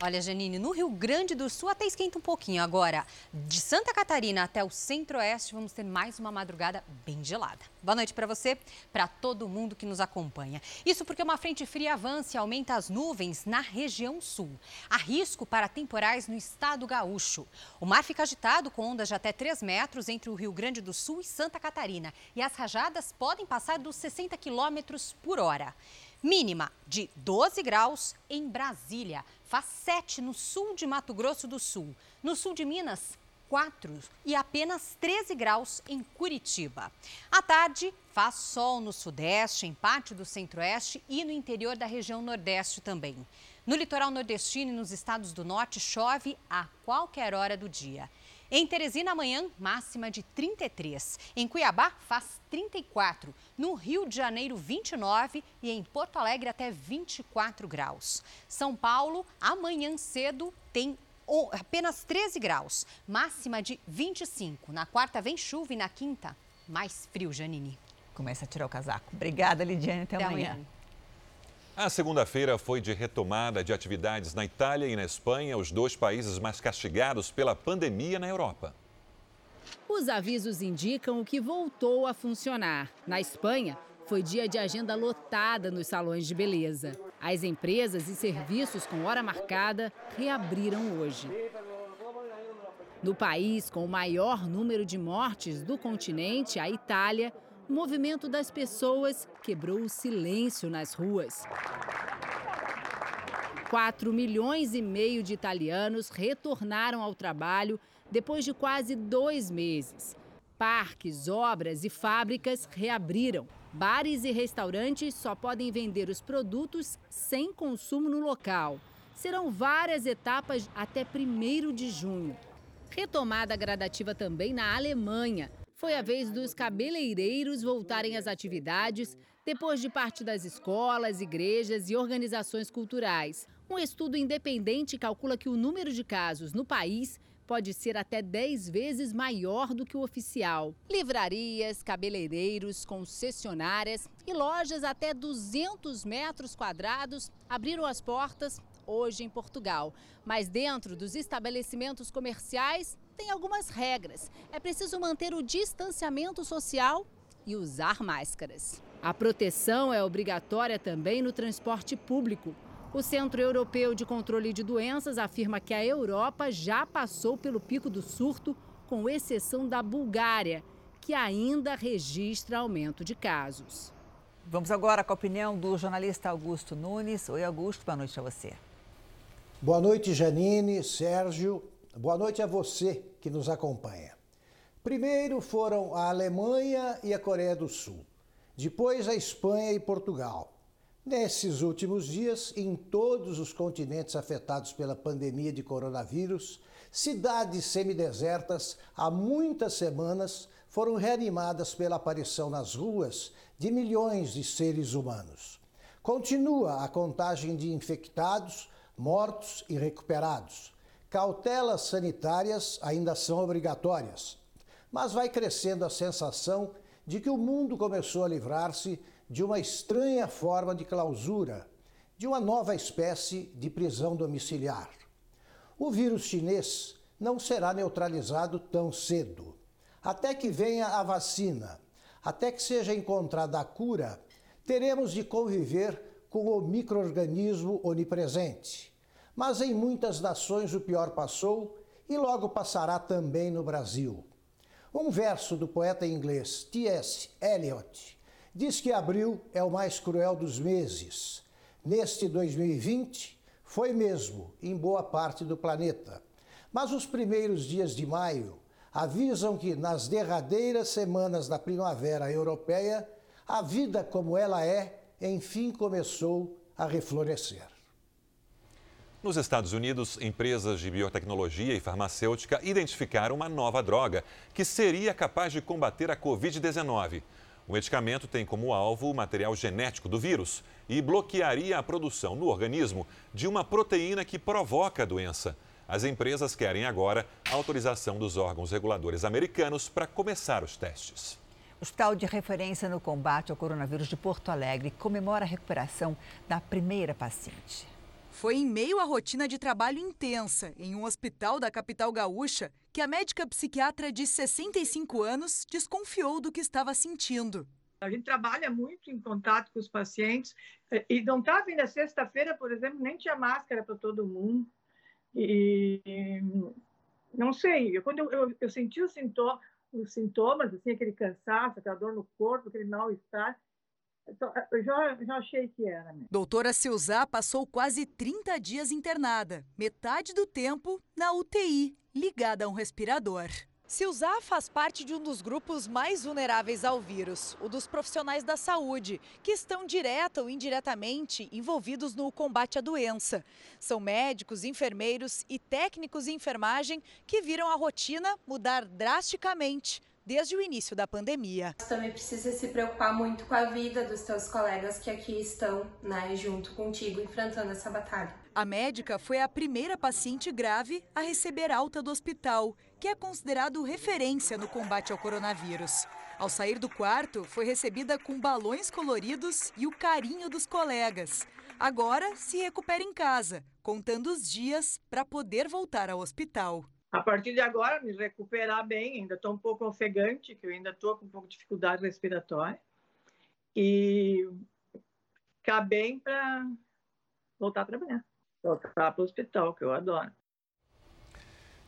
Olha, Janine, no Rio Grande do Sul até esquenta um pouquinho. Agora, de Santa Catarina até o centro-oeste, vamos ter mais uma madrugada bem gelada. Boa noite para você, para todo mundo que nos acompanha. Isso porque uma frente fria avança e aumenta as nuvens na região sul. Há risco para temporais no estado gaúcho. O mar fica agitado com ondas de até 3 metros entre o Rio Grande do Sul e Santa Catarina. E as rajadas podem passar dos 60 quilômetros por hora. Mínima de 12 graus em Brasília. Faz 7 no sul de Mato Grosso do Sul. No sul de Minas, 4 e apenas 13 graus em Curitiba. À tarde, faz sol no sudeste, em parte do centro-oeste e no interior da região nordeste também. No litoral nordestino e nos estados do norte, chove a qualquer hora do dia. Em Teresina, amanhã, máxima de 33. Em Cuiabá, faz 34. No Rio de Janeiro, 29. E em Porto Alegre, até 24 graus. São Paulo, amanhã cedo, tem apenas 13 graus. Máxima de 25. Na quarta, vem chuva e na quinta, mais frio, Janine. Começa a tirar o casaco. Obrigada, Lidiane. Até, Até amanhã. amanhã. A segunda-feira foi de retomada de atividades na Itália e na Espanha, os dois países mais castigados pela pandemia na Europa. Os avisos indicam que voltou a funcionar. Na Espanha, foi dia de agenda lotada nos salões de beleza. As empresas e serviços com hora marcada reabriram hoje. No país com o maior número de mortes do continente, a Itália, o movimento das pessoas quebrou o silêncio nas ruas. 4 milhões e meio de italianos retornaram ao trabalho depois de quase dois meses. Parques, obras e fábricas reabriram. Bares e restaurantes só podem vender os produtos sem consumo no local. Serão várias etapas até 1 de junho. Retomada gradativa também na Alemanha. Foi a vez dos cabeleireiros voltarem às atividades depois de parte das escolas, igrejas e organizações culturais. Um estudo independente calcula que o número de casos no país pode ser até 10 vezes maior do que o oficial. Livrarias, cabeleireiros, concessionárias e lojas até 200 metros quadrados abriram as portas hoje em Portugal. Mas dentro dos estabelecimentos comerciais tem algumas regras. É preciso manter o distanciamento social e usar máscaras. A proteção é obrigatória também no transporte público. O Centro Europeu de Controle de Doenças afirma que a Europa já passou pelo pico do surto com exceção da Bulgária, que ainda registra aumento de casos. Vamos agora com a opinião do jornalista Augusto Nunes. Oi, Augusto, boa noite a você. Boa noite, Janine, Sérgio. Boa noite a você que nos acompanha. Primeiro foram a Alemanha e a Coreia do Sul, depois a Espanha e Portugal. Nesses últimos dias, em todos os continentes afetados pela pandemia de coronavírus, cidades semidesertas há muitas semanas foram reanimadas pela aparição nas ruas de milhões de seres humanos. Continua a contagem de infectados, mortos e recuperados. Cautelas sanitárias ainda são obrigatórias, mas vai crescendo a sensação de que o mundo começou a livrar-se de uma estranha forma de clausura, de uma nova espécie de prisão domiciliar. O vírus chinês não será neutralizado tão cedo. Até que venha a vacina, até que seja encontrada a cura, teremos de conviver com o microorganismo onipresente. Mas em muitas nações o pior passou e logo passará também no Brasil. Um verso do poeta inglês T.S. Eliot diz que abril é o mais cruel dos meses. Neste 2020, foi mesmo em boa parte do planeta. Mas os primeiros dias de maio avisam que nas derradeiras semanas da primavera europeia, a vida como ela é, enfim começou a reflorescer. Nos Estados Unidos, empresas de biotecnologia e farmacêutica identificaram uma nova droga que seria capaz de combater a Covid-19. O medicamento tem como alvo o material genético do vírus e bloquearia a produção no organismo de uma proteína que provoca a doença. As empresas querem agora a autorização dos órgãos reguladores americanos para começar os testes. O Hospital de Referência no Combate ao Coronavírus de Porto Alegre comemora a recuperação da primeira paciente. Foi em meio à rotina de trabalho intensa em um hospital da capital gaúcha que a médica psiquiatra de 65 anos desconfiou do que estava sentindo. A gente trabalha muito em contato com os pacientes e não estava indo sexta-feira, por exemplo, nem tinha máscara para todo mundo. E não sei, eu, quando eu, eu, eu senti os, sintoma, os sintomas, assim, aquele cansaço, aquela dor no corpo, aquele mal-estar, eu já, já achei que era. Mesmo. Doutora Silzá passou quase 30 dias internada, metade do tempo na UTI, ligada a um respirador. Silzá faz parte de um dos grupos mais vulneráveis ao vírus, o dos profissionais da saúde, que estão direta ou indiretamente envolvidos no combate à doença. São médicos, enfermeiros e técnicos de enfermagem que viram a rotina mudar drasticamente desde o início da pandemia. Você também precisa se preocupar muito com a vida dos seus colegas que aqui estão, né, junto contigo, enfrentando essa batalha. A médica foi a primeira paciente grave a receber alta do hospital, que é considerado referência no combate ao coronavírus. Ao sair do quarto, foi recebida com balões coloridos e o carinho dos colegas. Agora se recupera em casa, contando os dias para poder voltar ao hospital. A partir de agora, me recuperar bem, ainda estou um pouco ofegante, que eu ainda estou com um pouco de dificuldade respiratória. E ficar bem para voltar a trabalhar. Voltar para o hospital, que eu adoro.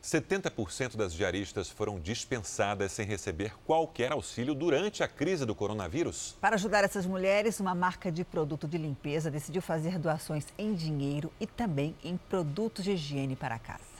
70% das diaristas foram dispensadas sem receber qualquer auxílio durante a crise do coronavírus. Para ajudar essas mulheres, uma marca de produto de limpeza decidiu fazer doações em dinheiro e também em produtos de higiene para casa.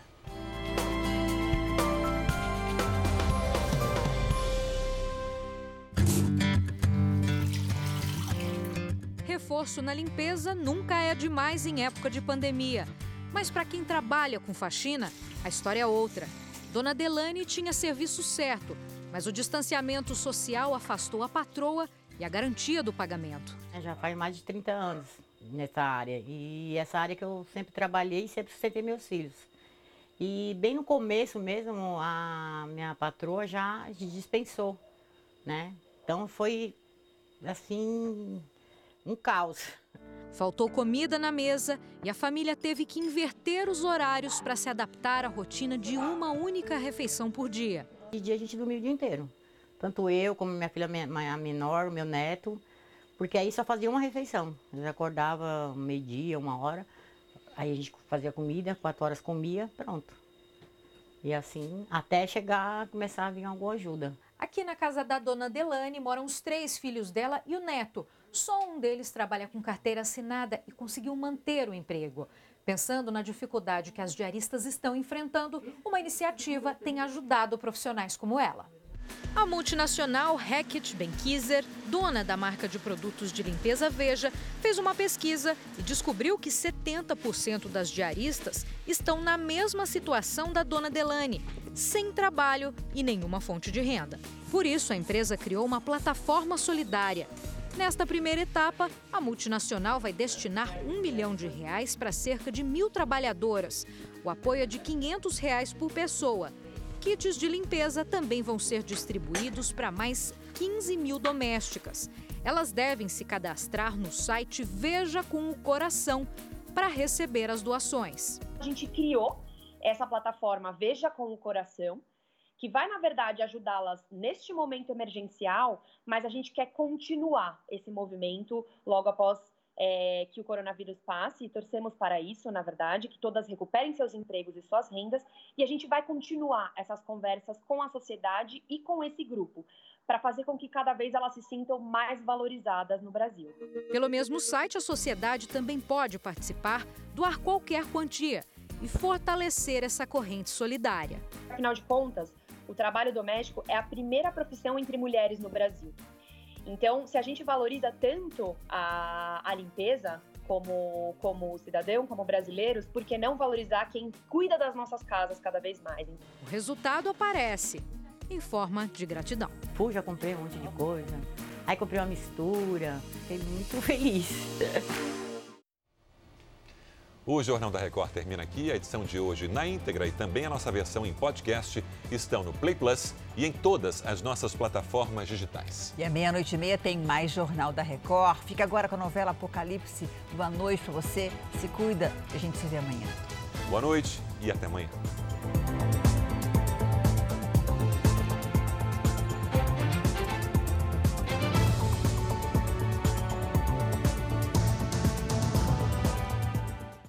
Reforço na limpeza nunca é demais em época de pandemia. Mas para quem trabalha com faxina, a história é outra. Dona Delane tinha serviço certo, mas o distanciamento social afastou a patroa e a garantia do pagamento. Já faz mais de 30 anos nessa área. E essa área que eu sempre trabalhei e sempre sustentei meus filhos. E bem no começo mesmo, a minha patroa já dispensou, né? Então foi, assim, um caos. Faltou comida na mesa e a família teve que inverter os horários para se adaptar à rotina de uma única refeição por dia. De dia a gente dormia o dia inteiro. Tanto eu como minha filha menor, meu neto, porque aí só fazia uma refeição. Eu acordava meio-dia, uma hora, aí a gente fazia comida, quatro horas comia, pronto. E assim, até chegar, começar a vir alguma ajuda. Aqui na casa da dona Delane moram os três filhos dela e o neto. Só um deles trabalha com carteira assinada e conseguiu manter o emprego. Pensando na dificuldade que as diaristas estão enfrentando, uma iniciativa tem ajudado profissionais como ela. A multinacional Hackett Benkiser, dona da marca de produtos de limpeza Veja, fez uma pesquisa e descobriu que 70% das diaristas estão na mesma situação da dona Delane, sem trabalho e nenhuma fonte de renda. Por isso, a empresa criou uma plataforma solidária. Nesta primeira etapa, a multinacional vai destinar um milhão de reais para cerca de mil trabalhadoras. O apoio é de 500 reais por pessoa Kits de limpeza também vão ser distribuídos para mais 15 mil domésticas. Elas devem se cadastrar no site Veja com o Coração para receber as doações. A gente criou essa plataforma Veja com o Coração, que vai, na verdade, ajudá-las neste momento emergencial, mas a gente quer continuar esse movimento logo após é, que o coronavírus passe e torcemos para isso, na verdade, que todas recuperem seus empregos e suas rendas e a gente vai continuar essas conversas com a sociedade e com esse grupo para fazer com que cada vez elas se sintam mais valorizadas no Brasil. Pelo mesmo site, a sociedade também pode participar, doar qualquer quantia e fortalecer essa corrente solidária. Afinal de contas, o trabalho doméstico é a primeira profissão entre mulheres no Brasil. Então, se a gente valoriza tanto a, a limpeza como, como cidadão, como brasileiros, por que não valorizar quem cuida das nossas casas cada vez mais? O resultado aparece em forma de gratidão. Pô, já comprei um monte de coisa. Aí comprei uma mistura, fiquei muito feliz. O Jornal da Record termina aqui. A edição de hoje na íntegra e também a nossa versão em podcast estão no Play Plus e em todas as nossas plataformas digitais. E à meia-noite e meia tem mais Jornal da Record. Fica agora com a novela Apocalipse. Boa noite para você. Se cuida. A gente se vê amanhã. Boa noite e até amanhã.